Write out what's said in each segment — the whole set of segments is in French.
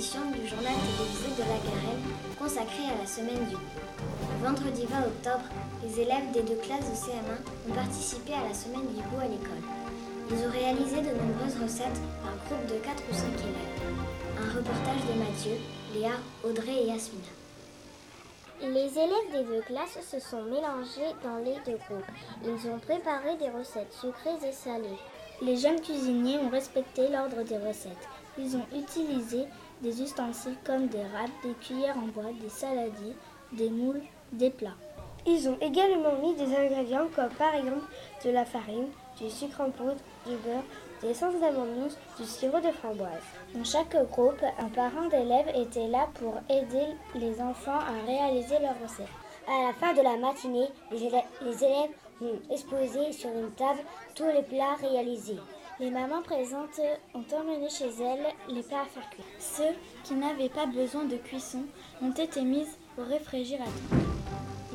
édition du journal télévisé de la Garenne consacrée à la semaine du goût. Vendredi 20 octobre, les élèves des deux classes de CM1 ont participé à la semaine du goût à l'école. Ils ont réalisé de nombreuses recettes par groupe de 4 ou 5 élèves. Un reportage de Mathieu, Léa, Audrey et Yasmina. Les élèves des deux classes se sont mélangés dans les deux groupes. Ils ont préparé des recettes sucrées et salées. Les jeunes cuisiniers ont respecté l'ordre des recettes. Ils ont utilisé des ustensiles comme des râpes, des cuillères en bois, des saladiers, des moules, des plats. Ils ont également mis des ingrédients comme par exemple de la farine, du sucre en poudre, du beurre, de l'essence d'amande douce, du sirop de framboise. Dans chaque groupe, un parent d'élèves était là pour aider les enfants à réaliser leurs recettes. À la fin de la matinée, les élèves, les élèves ont exposé sur une table tous les plats réalisés. Les mamans présentes ont emmené chez elles les plats à faire cuire. Ceux qui n'avaient pas besoin de cuisson ont été mis au réfrigérateur.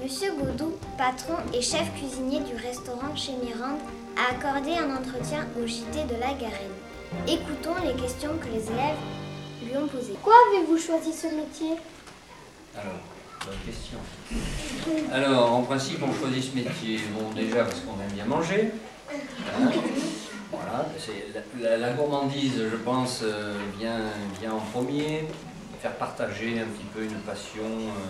Monsieur Baudou, patron et chef cuisinier du restaurant chez Mirande, a accordé un entretien au JT de la Garenne. Écoutons les questions que les élèves lui ont posées. Pourquoi avez-vous choisi ce métier? Alors, Alors, en principe, on choisit ce métier, bon, déjà parce qu'on aime bien manger. Hein voilà, la, gourmandise, je pense, euh, vient en premier. Faire partager un petit peu une passion. Euh,